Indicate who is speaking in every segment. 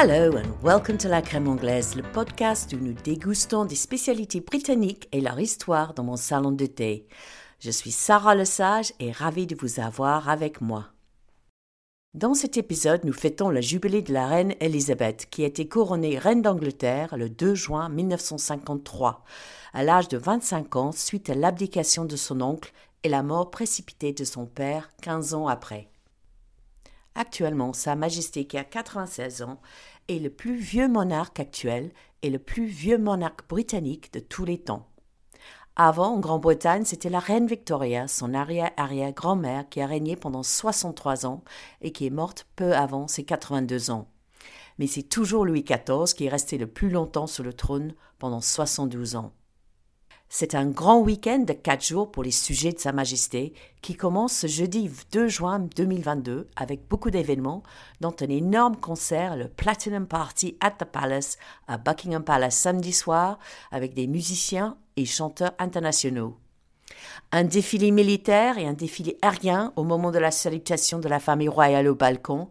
Speaker 1: Hello and welcome to La Crème Anglaise, le podcast où nous dégustons des spécialités britanniques et leur histoire dans mon salon de thé. Je suis Sarah Lesage et ravie de vous avoir avec moi. Dans cet épisode, nous fêtons le jubilé de la reine Elisabeth, qui a été couronnée reine d'Angleterre le 2 juin 1953, à l'âge de 25 ans suite à l'abdication de son oncle et la mort précipitée de son père 15 ans après. Actuellement, Sa Majesté, qui a 96 ans, est le plus vieux monarque actuel et le plus vieux monarque britannique de tous les temps. Avant, en Grande-Bretagne, c'était la reine Victoria, son arrière-arrière-grand-mère, qui a régné pendant 63 ans et qui est morte peu avant ses 82 ans. Mais c'est toujours Louis XIV qui est resté le plus longtemps sur le trône pendant 72 ans. C'est un grand week-end de quatre jours pour les sujets de Sa Majesté qui commence ce jeudi 2 juin 2022 avec beaucoup d'événements, dont un énorme concert, le Platinum Party at the Palace à Buckingham Palace samedi soir avec des musiciens et chanteurs internationaux. Un défilé militaire et un défilé aérien au moment de la salutation de la famille royale au balcon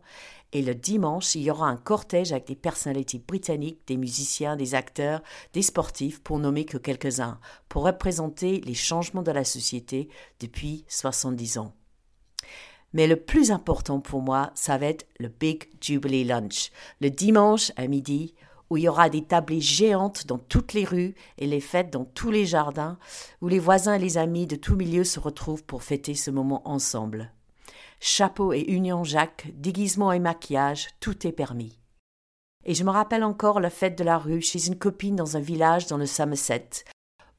Speaker 1: et le dimanche, il y aura un cortège avec des personnalités britanniques, des musiciens, des acteurs, des sportifs, pour nommer que quelques-uns, pour représenter les changements de la société depuis 70 ans. Mais le plus important pour moi, ça va être le Big Jubilee Lunch, le dimanche à midi, où il y aura des tablées géantes dans toutes les rues et les fêtes dans tous les jardins, où les voisins et les amis de tout milieu se retrouvent pour fêter ce moment ensemble. Chapeau et union Jacques, déguisement et maquillage, tout est permis. Et je me rappelle encore la fête de la rue chez une copine dans un village dans le Somerset,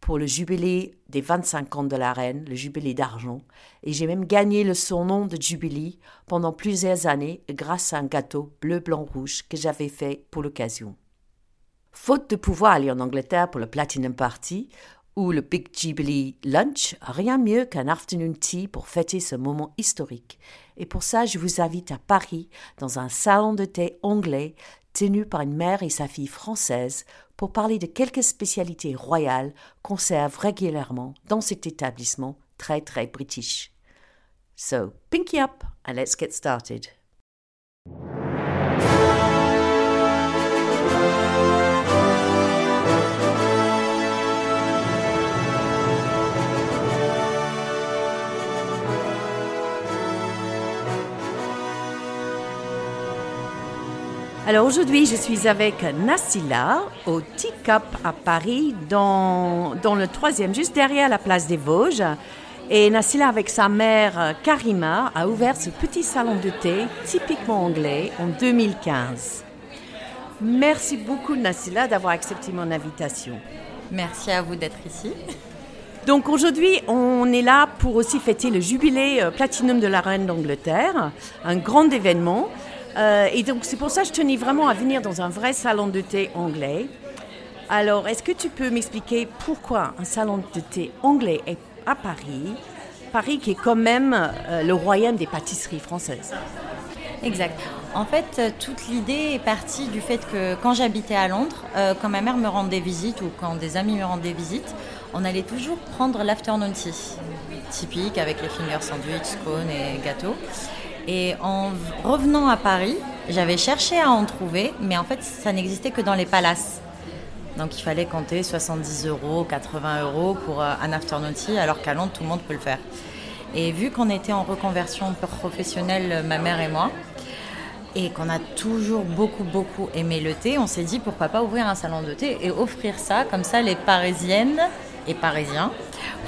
Speaker 1: pour le jubilé des 25 ans de la reine, le jubilé d'argent, et j'ai même gagné le surnom de Jubilee pendant plusieurs années grâce à un gâteau bleu, blanc, rouge que j'avais fait pour l'occasion. Faute de pouvoir aller en Angleterre pour le Platinum Party, ou le Big Jubilee Lunch, rien mieux qu'un afternoon tea pour fêter ce moment historique. Et pour ça, je vous invite à Paris, dans un salon de thé anglais tenu par une mère et sa fille française, pour parler de quelques spécialités royales qu'on serve régulièrement dans cet établissement très très british. So, pinky up and let's get started. Alors aujourd'hui, je suis avec Nassila au Teacup à Paris, dans, dans le troisième, juste derrière la place des Vosges. Et Nassila, avec sa mère Karima, a ouvert ce petit salon de thé typiquement anglais en 2015. Merci beaucoup, Nassila, d'avoir accepté mon invitation.
Speaker 2: Merci à vous d'être ici.
Speaker 1: Donc aujourd'hui, on est là pour aussi fêter le jubilé euh, Platinum de la Reine d'Angleterre, un grand événement. Euh, et donc c'est pour ça que je tenais vraiment à venir dans un vrai salon de thé anglais. Alors, est-ce que tu peux m'expliquer pourquoi un salon de thé anglais est à Paris Paris qui est quand même euh, le royaume des pâtisseries françaises?
Speaker 2: Exact. En fait, euh, toute l'idée est partie du fait que quand j'habitais à Londres, quand ma mère me rendait visite ou quand des amis me rendaient visite, on allait toujours prendre l'afternoon tea, typique avec les finger sandwich, scones et gâteaux. Et en revenant à Paris, j'avais cherché à en trouver, mais en fait, ça n'existait que dans les palaces. Donc il fallait compter 70 euros, 80 euros pour euh, un afternoon tea, alors qu'à Londres, tout le monde peut le faire. Et vu qu'on était en reconversion professionnelle, ma mère et moi, et qu'on a toujours beaucoup, beaucoup aimé le thé, on s'est dit pourquoi pas ouvrir un salon de thé et offrir ça, comme ça les Parisiennes et Parisiens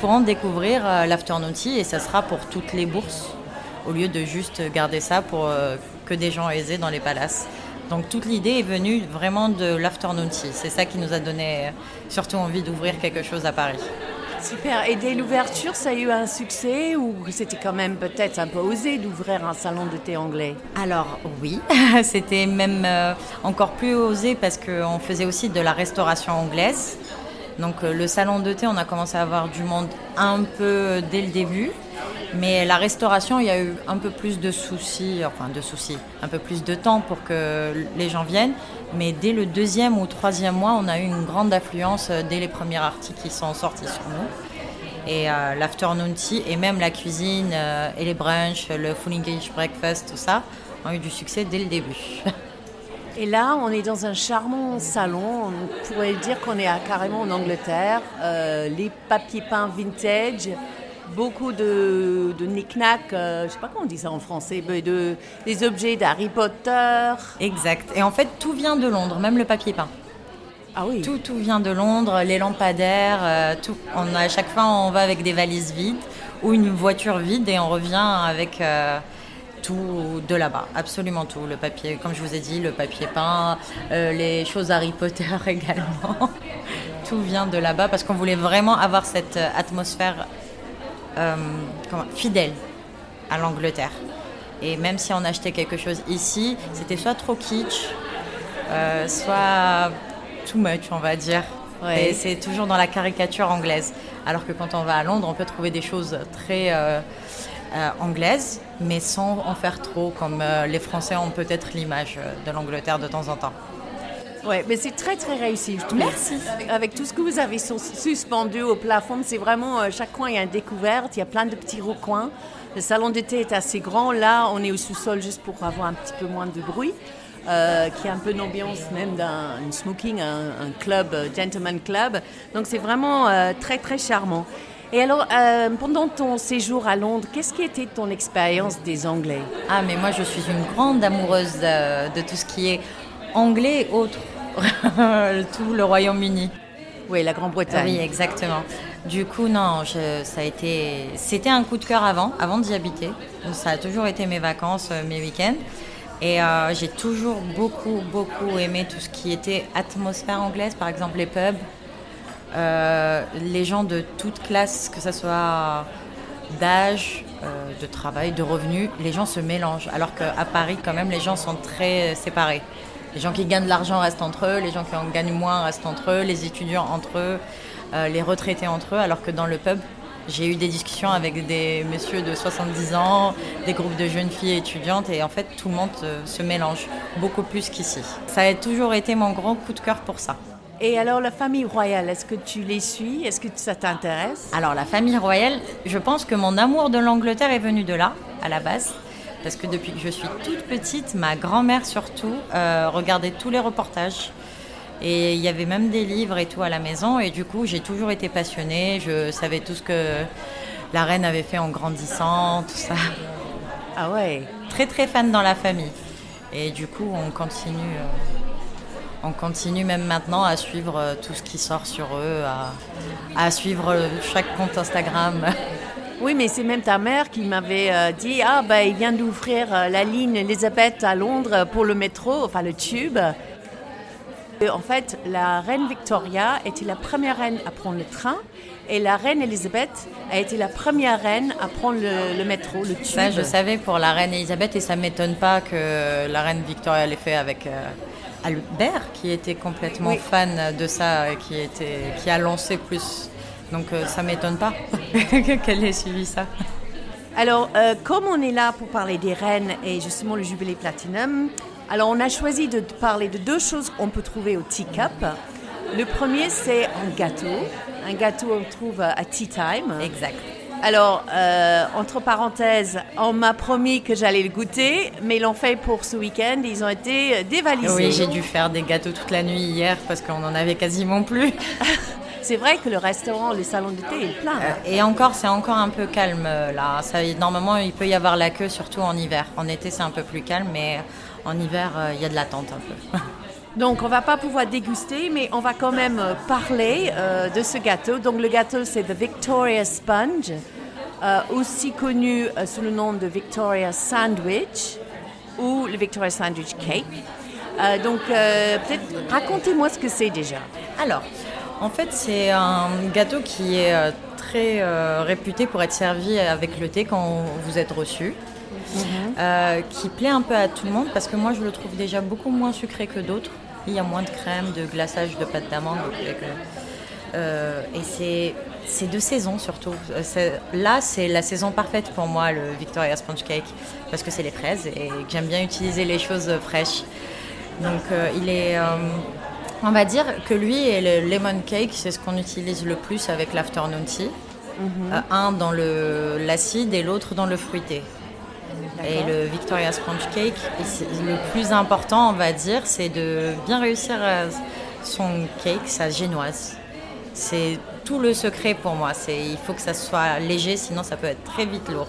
Speaker 2: pourront découvrir euh, l'afternoon tea et ça sera pour toutes les bourses au lieu de juste garder ça pour euh, que des gens aisés dans les palaces. Donc toute l'idée est venue vraiment de l'afternoon tea. C'est ça qui nous a donné euh, surtout envie d'ouvrir quelque chose à Paris.
Speaker 1: Super. Et dès l'ouverture, ça a eu un succès ou c'était quand même peut-être un peu osé d'ouvrir un salon de thé anglais?
Speaker 2: Alors oui, c'était même euh, encore plus osé parce qu'on faisait aussi de la restauration anglaise. Donc le salon de thé, on a commencé à avoir du monde un peu dès le début. Mais la restauration, il y a eu un peu plus de soucis, enfin de soucis, un peu plus de temps pour que les gens viennent. Mais dès le deuxième ou troisième mois, on a eu une grande affluence euh, dès les premiers articles qui sont sortis sur nous. Et euh, l'afternoon tea et même la cuisine euh, et les brunchs, le full English breakfast, tout ça, ont eu du succès dès le début.
Speaker 3: Et là, on est dans un charmant salon. On pourrait dire qu'on est carrément en Angleterre. Les papiers peints vintage, beaucoup de, de knick-knack, euh, je sais pas comment on dit ça en français, de, des objets d'Harry Potter.
Speaker 2: Exact. Et en fait, tout vient de Londres, même le papier peint.
Speaker 3: Ah oui.
Speaker 2: Tout, tout vient de Londres, les lampadaires, euh, tout. On a, à chaque fois, on va avec des valises vides ou une voiture vide et on revient avec tout de là-bas, absolument tout. Le papier, comme je vous ai dit, le papier peint, euh, les choses Harry Potter également. tout vient de là-bas parce qu'on voulait vraiment avoir cette euh, atmosphère euh, fidèle à l'Angleterre. Et même si on achetait quelque chose ici, c'était soit trop kitsch, soit too much, on va dire. Et c'est toujours dans la caricature anglaise. Alors que quand on va à Londres, on peut trouver des choses très euh, anglaise, mais sans en faire trop, comme euh, les Français ont peut-être l'image euh, de l'Angleterre de temps en temps.
Speaker 3: Oui, mais c'est très très réussi, je trouve.
Speaker 2: Merci.
Speaker 3: Avec tout ce que vous avez suspendu au plafond, c'est vraiment, chaque coin il y a une découverte, il y a plein de petits recoins. Le salon d'été est assez grand, là on est au sous-sol juste pour avoir un petit peu moins de bruit. qui a un peu l'ambiance même d'un smoking, un, club, gentleman club. Donc c'est vraiment très très charmant. Et alors, euh, pendant ton séjour à Londres, qu'est-ce qui était ton expérience des Anglais?
Speaker 2: Ah, mais moi, je suis une grande amoureuse de, tout ce qui est anglais et autres, tout le Royaume-Uni.
Speaker 3: Oui, la Grande-Bretagne.
Speaker 2: Oui, exactement. Du coup, non, ça a été, c'était un coup de cœur avant, avant d'y habiter. Ça a toujours été mes vacances, euh, mes week-ends. Et euh, j'ai toujours beaucoup, beaucoup aimé tout ce qui était atmosphère anglaise, par exemple les pubs, euh, les gens de toute classe, que ce soit d'âge, euh, de travail, de revenus, les gens se mélangent. Alors qu'à Paris, quand même, les gens sont très séparés. Les gens qui gagnent de l'argent restent entre eux, les gens qui en gagnent moins restent entre eux, les étudiants entre eux, euh, les retraités entre eux, alors que dans le pub, j'ai eu des discussions avec des messieurs de 70 ans, des groupes de jeunes filles étudiantes, et en fait, tout le monde se mélange beaucoup plus qu'ici. Ça a toujours été mon grand coup de cœur pour ça.
Speaker 3: Et alors la famille royale, est-ce que tu les suis? Est-ce que ça t'intéresse?
Speaker 2: Alors la famille royale, je pense que mon amour de l'Angleterre est venu de là, à la base. Parce que depuis que je suis toute petite, ma grand-mère surtout euh, regardait tous les reportages. Et il y avait même des livres et tout à la maison. Et du coup, j'ai toujours été passionnée. Je savais tout ce que la reine avait fait en grandissant, tout ça.
Speaker 3: Ah ouais
Speaker 2: Très très fan dans la famille. Et du coup, on continue. Euh, on continue même maintenant à suivre euh, tout ce qui sort sur eux, à, suivre chaque compte Instagram.
Speaker 3: Oui, mais c'est même ta mère qui m'avait euh, dit Ah, ben, il vient d'ouvrir la ligne Elisabeth à Londres pour le métro, enfin le tube. En fait, la reine Victoria était la première reine à prendre le train et la reine Elisabeth a été la première reine à prendre le, métro, le tube.
Speaker 2: Ça, je savais pour la reine Elisabeth et ça ne m'étonne pas que la reine Victoria l'ait fait avec. Albert qui était complètement fan de ça, qui, était, qui a lancé plus. Donc euh, ça m'étonne pas qu'elle ait suivi ça.
Speaker 3: Alors, euh, comme on est là pour parler des reines et justement le jubilé platinum, alors on a choisi de parler de deux choses qu'on peut trouver au Teacup. Le premier, c'est un gâteau. Un gâteau qu'on trouve à Tea Time.
Speaker 2: Exact.
Speaker 3: Alors, euh, entre parenthèses, on m'a promis que j'allais le goûter, mais ils l'ont fait pour ce week-end. Ils ont été dévalisés.
Speaker 2: Oui, j'ai dû faire des gâteaux toute la nuit hier parce qu'on en avait quasiment plus.
Speaker 3: c'est vrai que le restaurant, le salon d'été est plein. Euh,
Speaker 2: et encore, c'est encore un peu calme euh, là. Ça, normalement, il peut y avoir la queue, surtout en hiver. En été, c'est un peu plus calme, mais en hiver, il y a de l'attente un peu.
Speaker 3: Donc on va pas pouvoir déguster, mais on va quand même euh, parler euh, de ce gâteau. Donc le gâteau c'est the Victoria Sponge, euh, aussi connu sous le nom de Victoria Sandwich ou le Victoria Sandwich Cake. donc peut-être racontez-moi ce que c'est déjà.
Speaker 2: Alors, en fait c'est un gâteau qui est très réputé pour être servi avec le thé quand vous êtes reçu. Euh, qui plaît un peu à tout le monde parce que moi je le trouve déjà beaucoup moins sucré que d'autres. Il y a moins de crème, de glaçage de pâte d'amande. Euh, et c'est de saison surtout. Là, c'est la saison parfaite pour moi, le Victoria Sponge Cake, parce que c'est les fraises et que j'aime bien utiliser les choses fraîches. Donc, euh, il est. on va dire que lui et le lemon cake, c'est ce qu'on utilise le plus avec l'afternoon tea. Mhm. un dans l'acide et l'autre dans le fruité. Et le Victoria Sponge Cake, le plus important, on va dire, c'est de bien réussir euh, son cake, sa génoise. C'est tout le secret pour moi. Il faut que ça soit léger, sinon ça peut être très vite lourd.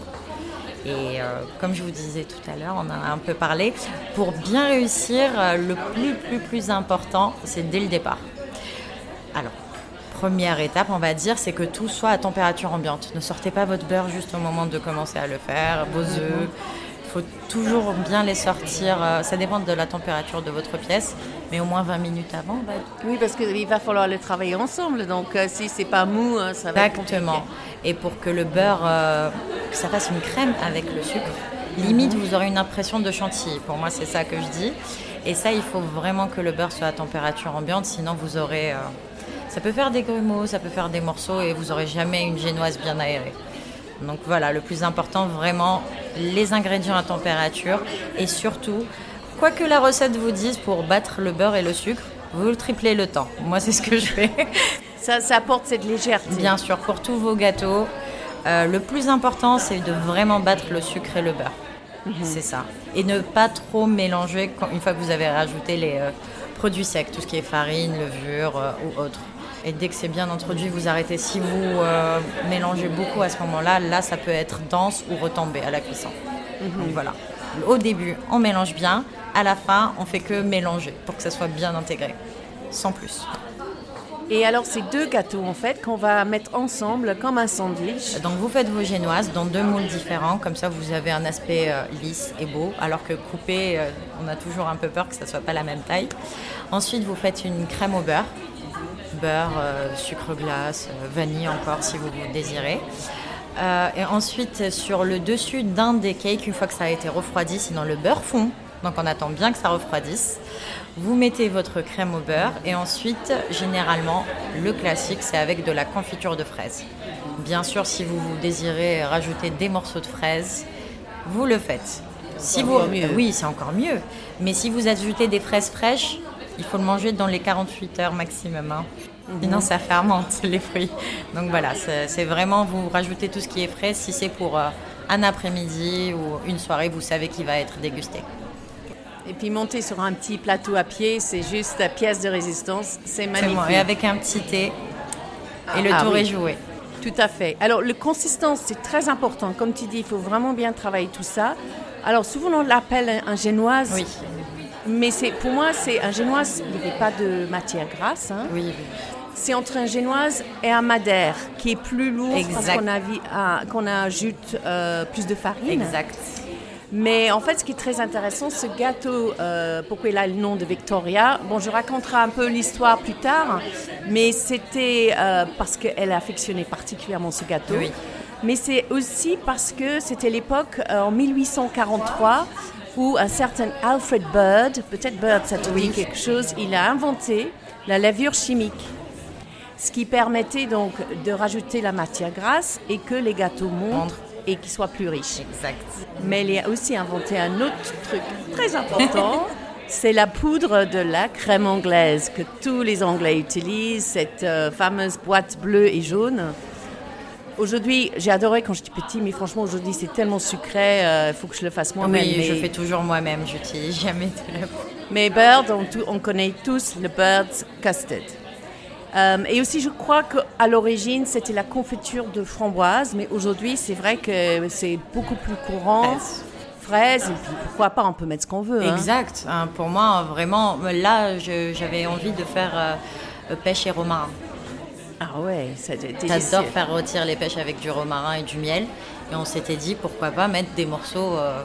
Speaker 2: Et euh, comme je vous disais tout à l'heure, on en a un peu parlé. Pour bien réussir, euh, le plus plus plus important, c'est dès le départ. Alors, première étape, on va dire, c'est que tout soit à température ambiante. Ne sortez pas votre beurre juste au moment de commencer à le faire, vos œufs. Il faut toujours bien les sortir. Euh, ça dépend de la température de votre pièce, mais au moins 20 minutes avant.
Speaker 3: Oui, parce qu'il va falloir le travailler ensemble. Donc, si c'est pas mou, hein, ça va
Speaker 2: Exactement et pour que le beurre, euh, que ça fasse une crème avec le sucre. Limite, vous aurez une impression de chantilly. Pour moi, c'est ça que je dis. Et ça, il faut vraiment que le beurre soit à température ambiante, sinon vous aurez... Euh, ça peut faire des grumeaux, ça peut faire des morceaux et vous n'aurez jamais une génoise bien aérée. Donc voilà, le plus important, vraiment, les ingrédients à température et surtout, quoi que la recette vous dise pour battre le beurre et le sucre, vous triplez le temps. Moi, c'est ce que je fais.
Speaker 3: Ça, apporte cette légèreté.
Speaker 2: Bien sûr, pour tous vos gâteaux. Euh, le plus important, c'est de vraiment battre le sucre et le beurre. Mhm. C'est ça. Et ne pas trop mélanger une fois que vous avez rajouté les euh, produits secs, tout ce qui est farine, levure euh, ou autre. Et dès que c'est bien introduit, vous arrêtez. Si vous mélangez beaucoup à ce moment-là, là, ça peut être dense ou retomber à la cuisson. Mhm. Donc voilà. Au début, on mélange bien. À la fin, on fait que mélanger pour que ça soit bien intégré. Sans plus.
Speaker 3: Et alors, c'est deux gâteaux en fait qu'on va mettre ensemble comme un sandwich.
Speaker 2: Donc, vous faites vos génoises dans deux moules différents, comme ça vous avez un aspect euh, lisse et beau, alors que coupé, euh, on a toujours un peu peur que ça soit pas la même taille. Ensuite, vous faites une crème au beurre, beurre, euh, sucre glace, vanille encore si vous vous désirez. et ensuite, sur le dessus d'un des cakes, une fois que ça a été refroidi, sinon le beurre fond, donc on attend bien que ça refroidisse. Vous mettez votre crème au beurre et ensuite, généralement, le classique, c'est avec de la confiture de fraises. Bien sûr, si vous, désirez rajouter des morceaux de fraises, vous le faites. Si vous, oui, c'est encore mieux. Mais si vous ajoutez des fraises fraîches, il faut le manger dans les 48 heures maximum. Hein. Mhm. Sinon, ça fermente les fruits. Donc voilà, c'est vraiment vous rajoutez tout ce qui est frais. Si c'est pour euh, un après-midi ou une soirée, vous savez qu'il va être dégusté.
Speaker 3: Et puis monter sur un petit plateau à pied, c'est juste la pièce de résistance. C'est magnifique.
Speaker 2: Et avec un petit thé. Et le ah tour est joué.
Speaker 3: Tout à fait. Alors, le consistance, c'est très important. Comme tu dis, il faut vraiment bien travailler tout ça. Alors, souvent, on l'appelle un génoise.
Speaker 2: Oui.
Speaker 3: Mais pour moi, c'est un génoise, il n'y avait pas de matière grasse. Hein.
Speaker 2: Oui,
Speaker 3: C'est entre un génoise et un madère, qui est plus lourd parce qu'on, a, ah, qu'on ajoute euh, plus de farine.
Speaker 2: Exact.
Speaker 3: Mais en fait, ce qui est très intéressant, ce gâteau, euh, pourquoi il a le nom de Victoria, bon, je raconterai un peu l'histoire plus tard, mais c'était euh, parce qu'elle affectionnait particulièrement ce gâteau.
Speaker 2: Oui.
Speaker 3: Mais c'est aussi parce que c'était l'époque, euh, en 1843, où un certain Alfred Bird, peut-être Bird, ça te dit quelque chose, il a inventé la levure chimique ce qui permettait donc de rajouter la matière grasse et que les gâteaux montrent et qui soit plus riche.
Speaker 2: Exact.
Speaker 3: Mais il a aussi inventé un autre truc très important. C'est la poudre de la crème anglaise que tous les Anglais utilisent, cette euh, fameuse boîte bleue et jaune. Aujourd'hui, j'ai adoré quand j'étais petit, mais franchement, aujourd'hui, c'est tellement sucré, il euh, faut que je le fasse moi-même.
Speaker 2: Oui, je fais toujours moi-même, j'utilise jamais de la
Speaker 3: Mais Bird, on, on connaît tous le Bird's Custard. Euh, et aussi, je crois qu'à l'origine, c'était la confiture de framboise, mais aujourd'hui, c'est vrai que c'est beaucoup plus courant. Fraises. et puis pourquoi pas, on peut mettre ce qu'on veut.
Speaker 2: Hein. Exact. Hein, pour moi, vraiment, là, j'avais envie de faire euh, pêche et romarin.
Speaker 3: Ah ouais,
Speaker 2: J'adore faire rôtir les pêches avec du romarin et du miel. Et on s'était dit, pourquoi pas mettre des morceaux euh,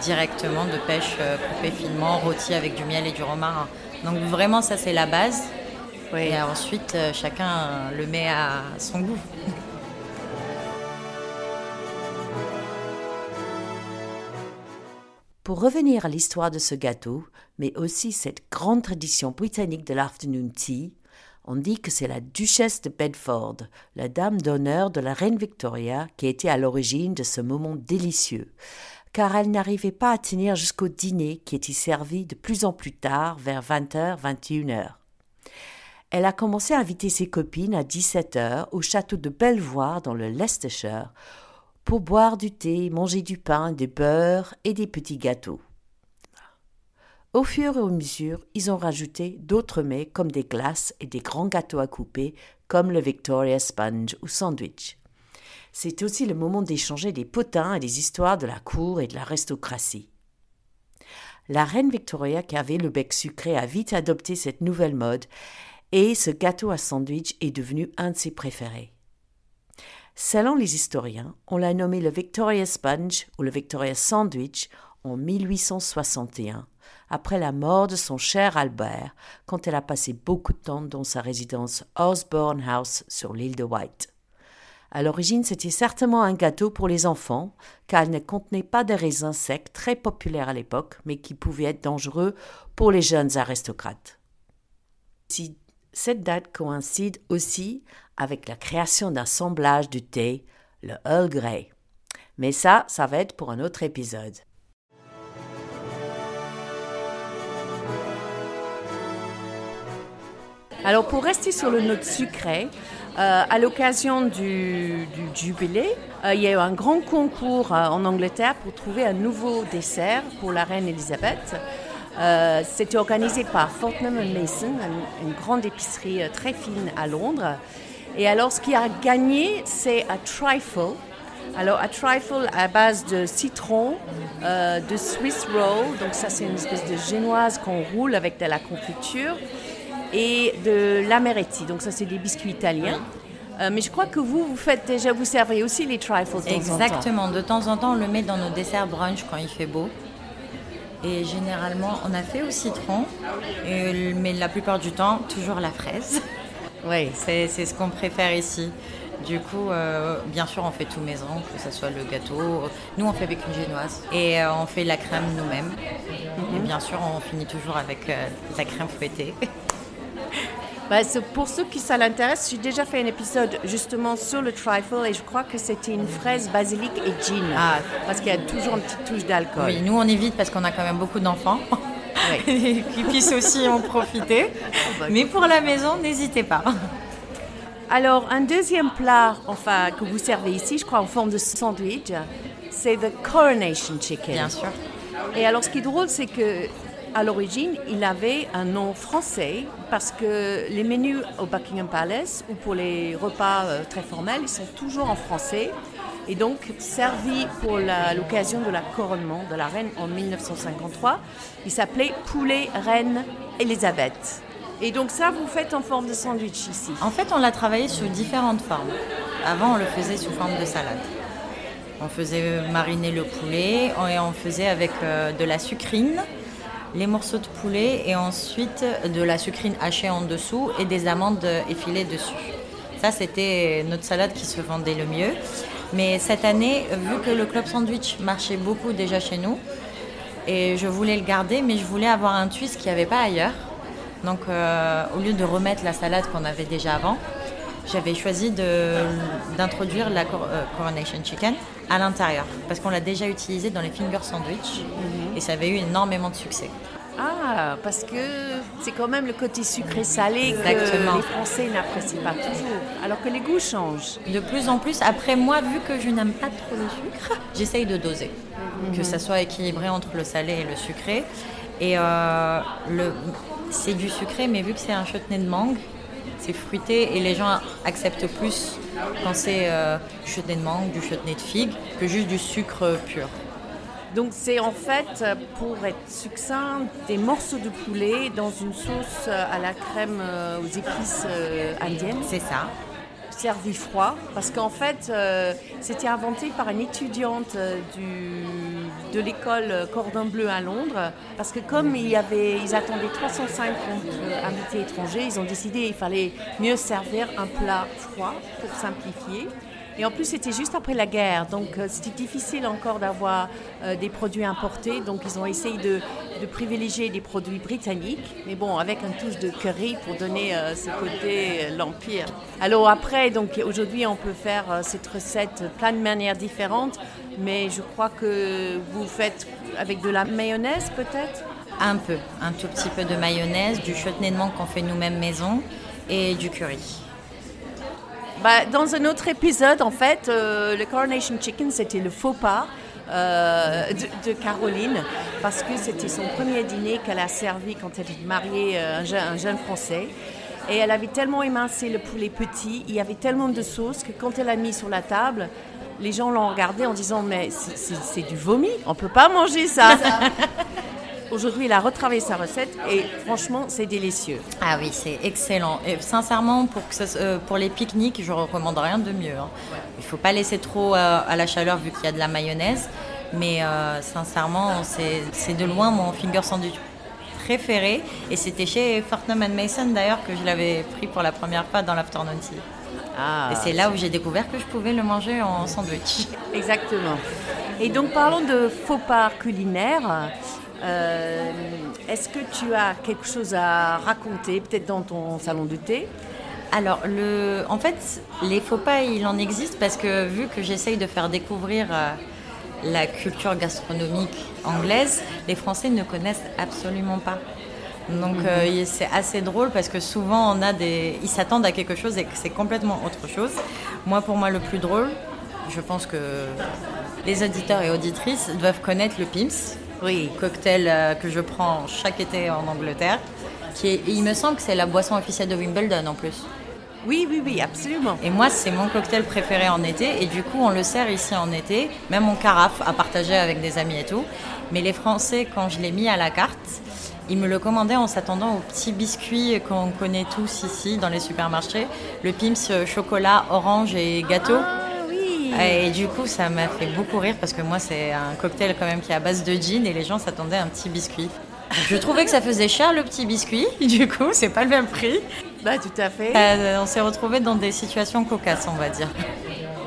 Speaker 2: directement de pêche coupés finement, rôtis avec du miel et du romarin. Donc vraiment, ça, c'est la base. Et ensuite, euh, chacun le met à son goût.
Speaker 3: Pour revenir à l'histoire de ce gâteau, mais aussi cette grande tradition britannique de l'afternoon tea, on dit que c'est la duchesse de Bedford, la dame d'honneur de la reine Victoria, qui était à l'origine de ce moment délicieux, car elle n'arrivait pas à tenir jusqu'au dîner qui était servi de plus en plus tard, vers 20h, 21h elle a commencé à inviter ses copines à 17 h au château de Belvoir dans le Leicestershire pour boire du thé, manger du pain, du beurre et des petits gâteaux. Au fur et à mesure, ils ont rajouté d'autres mets comme des glaces et des grands gâteaux à couper comme le Victoria Sponge ou Sandwich. C'est aussi le moment d'échanger des potins et des histoires de la cour et de l'aristocratie. La reine Victoria, qui avait le bec sucré, a vite adopté cette nouvelle mode et ce gâteau à sandwich est devenu un de ses préférés. Selon les historiens, on l'a nommé le Victoria Sponge ou le Victoria Sandwich en 1861, après la mort de son cher Albert, quand elle a passé beaucoup de temps dans sa résidence Osborne House sur l'île de White. À l'origine, c'était certainement un gâteau pour les enfants, car il ne contenait pas de raisins secs très populaires à l'époque, mais qui pouvaient être dangereux pour les jeunes aristocrates. Cette date coïncide aussi avec la création d'un semblage de thé, le Earl Grey. Mais ça, ça va être pour un autre épisode. Alors pour rester sur le note sucré, euh, à l'occasion du, jubilé, euh, il y a eu un grand concours euh, en Angleterre pour trouver un nouveau dessert pour la reine Elisabeth. C'était organisé par Fortnum Mason, une, grande épicerie très fine à Londres. Et alors, ce qui a gagné, c'est un trifle. Alors, un trifle à base de citron, de Swiss roll, donc ça c'est une espèce de génoise qu'on roule avec de la confiture, et de l'amaretti. Donc ça, c'est des biscuits italiens. Euh, mais je crois que vous, vous faites déjà, vous servez aussi les trifles. De
Speaker 2: Exactement.
Speaker 3: En temps.
Speaker 2: De temps en temps, on le met dans nos desserts brunch quand il fait beau. Et généralement, on a fait au citron, mais la plupart du temps, toujours la fraise. Oui, c'est ce qu'on préfère ici. Du coup, euh, bien sûr, on fait tout maison, que ce soit le gâteau. Nous, on fait avec une génoise et euh, on fait la crème nous-mêmes. Et mhm. bien sûr, on finit toujours avec la crème fouettée.
Speaker 3: Bah, pour ceux qui ça l'intéresse, j'ai déjà fait un épisode justement sur le trifle et je crois que c'était une fraise basilic et gin. Ah. Parce qu'il y a toujours une petite touche d'alcool.
Speaker 2: Oui, nous on évite parce qu'on a quand même beaucoup d'enfants. qui puissent aussi en profiter. Mais pour la maison, n'hésitez pas.
Speaker 3: Alors, un deuxième plat enfin, que vous servez ici, je crois en forme de sandwich, c'est le coronation chicken.
Speaker 2: Bien sûr.
Speaker 3: Et alors, ce qui est drôle, c'est que à l'origine, il avait un nom français parce que les menus au Buckingham Palace ou pour les repas euh, très formels, ils sont toujours en français et donc servi pour l'occasion de la couronnement de la reine en 1953. Il s'appelait Poulet Reine Elisabeth. Et donc ça, vous faites en forme de sandwich ici?
Speaker 2: En fait, on l'a travaillé sous différentes formes. Avant, on le faisait sous forme de salade. On faisait mariner le poulet et on faisait avec euh, de la sucrine, les morceaux de poulet et ensuite de la sucrine hachée en dessous et des amandes effilées dessus. Ça, c'était notre salade qui se vendait le mieux. Mais cette année, vu que le club sandwich marchait beaucoup déjà chez nous, et je voulais le garder, mais je voulais avoir un twist qu'il n'y avait pas ailleurs. Donc, euh, au lieu de remettre la salade qu'on avait déjà avant, j'avais choisi d'introduire la euh, Coronation Chicken à l'intérieur parce qu'on l'a déjà utilisé dans les finger sandwich mhm. et ça avait eu énormément de succès.
Speaker 3: Ah, parce que c'est quand même le côté sucré-salé que les Français n'apprécient pas toujours, alors que les goûts changent.
Speaker 2: De plus en plus, après moi, vu que je n'aime pas trop le sucre, j'essaye de doser, que mhm. ça soit équilibré entre le salé et le sucré. Et euh, c'est du sucré, mais vu que c'est un chutney de mangue, c'est fruité et les gens acceptent plus quand c'est euh, du chutney de mangue, du chutney de figue, que juste du sucre pur.
Speaker 3: Donc c'est en fait, pour être succinct, des morceaux de poulet dans une sauce à la crème euh, aux épices euh, indiennes.
Speaker 2: C'est ça
Speaker 3: servi froid, parce qu'en fait, euh, c'était inventé par une étudiante euh, du, de l'école Cordon Bleu à Londres, parce que comme ils attendaient 350 invités étrangers, ils ont décidé qu'il fallait mieux servir un plat froid pour simplifier. Et en plus, c'était juste après la guerre, donc euh, c'était difficile encore d'avoir euh, des produits importés. Donc, ils ont essayé de, privilégier des produits britanniques, mais bon, avec un touche de curry pour donner euh, ce côté l'empire. Alors après, donc aujourd'hui, on peut faire cette recette plein de manières différentes, mais je crois que vous faites avec de la mayonnaise peut-être?
Speaker 2: Un peu, un tout petit peu de mayonnaise, du chutney de menthe qu'on fait nous-mêmes maison et du curry.
Speaker 3: Bah, dans un autre épisode, en fait, euh, le Coronation Chicken, c'était le faux pas. Euh, de, Caroline, parce que c'était son premier dîner qu'elle a servi quand elle était mariée euh, un, jeune, un jeune Français. Et elle avait tellement émincé le poulet petit, il y avait tellement de sauce que quand elle a mis sur la table, les gens l'ont regardé en disant mais c'est du vomi, on peut pas manger ça. Aujourd'hui, il a retravaillé sa recette et franchement, c'est délicieux.
Speaker 2: Ah oui, c'est excellent. Et sincèrement, pour, que euh, pour les pique-niques, je recommande rien de mieux. Hein. Il ne faut pas laisser trop euh, à la chaleur vu qu'il y a de la mayonnaise. Mais euh, sincèrement, c'est de loin mon finger sandwich préféré. Et c'était chez Fortnum Mason d'ailleurs que je l'avais pris pour la première fois dans l'afternoon tea. Ah, et c'est là où j'ai découvert que je pouvais le manger en sandwich.
Speaker 3: Exactement. Et donc parlons de faux pas culinaires. Euh, est-ce que tu as quelque chose à raconter, peut-être dans ton salon de thé?
Speaker 2: Alors, le, en fait, les faux pas, il en existe parce que vu que j'essaye de faire découvrir euh, la culture gastronomique anglaise, les Français ne connaissent absolument pas. Donc mhm. euh, c'est assez drôle parce que souvent on a des, ils s'attendent à quelque chose et que c'est complètement autre chose. Moi, pour moi, le plus drôle, je pense que les auditeurs et auditrices doivent connaître le Pim's, oui. cocktail euh, que je prends chaque été en Angleterre. Qui est, il me semble que c'est la boisson officielle de Wimbledon en plus.
Speaker 3: Oui, oui, oui, absolument.
Speaker 2: Et moi, c'est mon cocktail préféré en été. Et du coup, on le sert ici en été, même en carafe, à partager avec des amis et tout. Mais les Français, quand je l'ai mis à la carte, ils me le commandaient en s'attendant aux petits biscuits qu'on connaît tous ici dans les supermarchés. Le Pim's euh, chocolat, orange et gâteau. Ah, et du coup, ça m'a fait beaucoup rire parce que moi, c'est un cocktail quand même qui est à base de gin et les gens s'attendaient à un petit biscuit. Je trouvais que ça faisait cher le petit biscuit, du coup, c'est pas le même prix.
Speaker 3: Bah, tout à fait.
Speaker 2: Euh, on s'est retrouvés dans des situations cocasses, on va dire.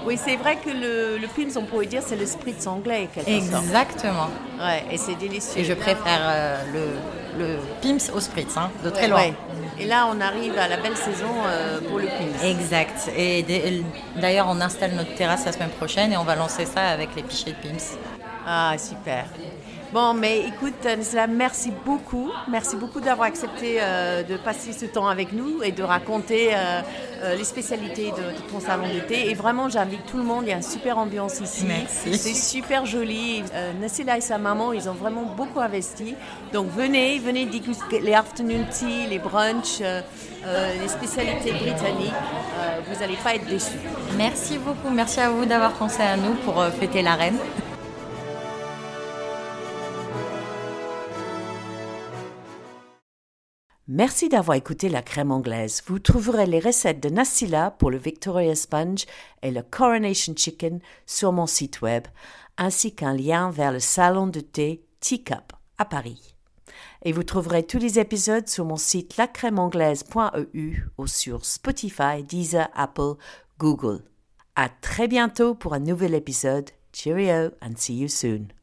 Speaker 3: Oui, c'est vrai que le, le Pim's, on pourrait dire, c'est le spritz anglais, quelque
Speaker 2: Exactement.
Speaker 3: Ouais, et c'est délicieux.
Speaker 2: Et je préfère euh, le, le Pim's au spritz, hein, de très loin.
Speaker 3: Et là, on arrive à la belle saison euh, pour le Pim's.
Speaker 2: Exact. Et d'ailleurs, on installe notre terrasse la semaine prochaine et on va lancer ça avec les pichets de Pim's.
Speaker 3: Ah, super. Bon, mais écoute, Nisla, merci beaucoup. Merci beaucoup d'avoir accepté euh, de passer ce temps avec nous et de raconter euh, euh, les spécialités de, ton salon d'été. Et vraiment, j'invite tout le monde. Il y a une super ambiance ici.
Speaker 2: Merci.
Speaker 3: C'est super joli. Nassila et sa maman, ils ont vraiment beaucoup investi. Donc venez, venez déguster les afternoon tea, les brunchs, les spécialités britanniques. vous n'allez pas être déçus.
Speaker 2: Merci beaucoup. Merci à vous d'avoir pensé à nous pour fêter la reine.
Speaker 3: Merci d'avoir écouté la crème anglaise. Vous trouverez les recettes de Nassila pour le Victoria Sponge et le Coronation Chicken sur mon site web, ainsi qu'un lien vers le salon de thé Teacup à Paris. Et vous trouverez tous les épisodes sur mon site lacrèmeanglaise.eu ou sur Spotify, Deezer, Apple, Google. À très bientôt pour un nouvel épisode. Cheerio and see you soon.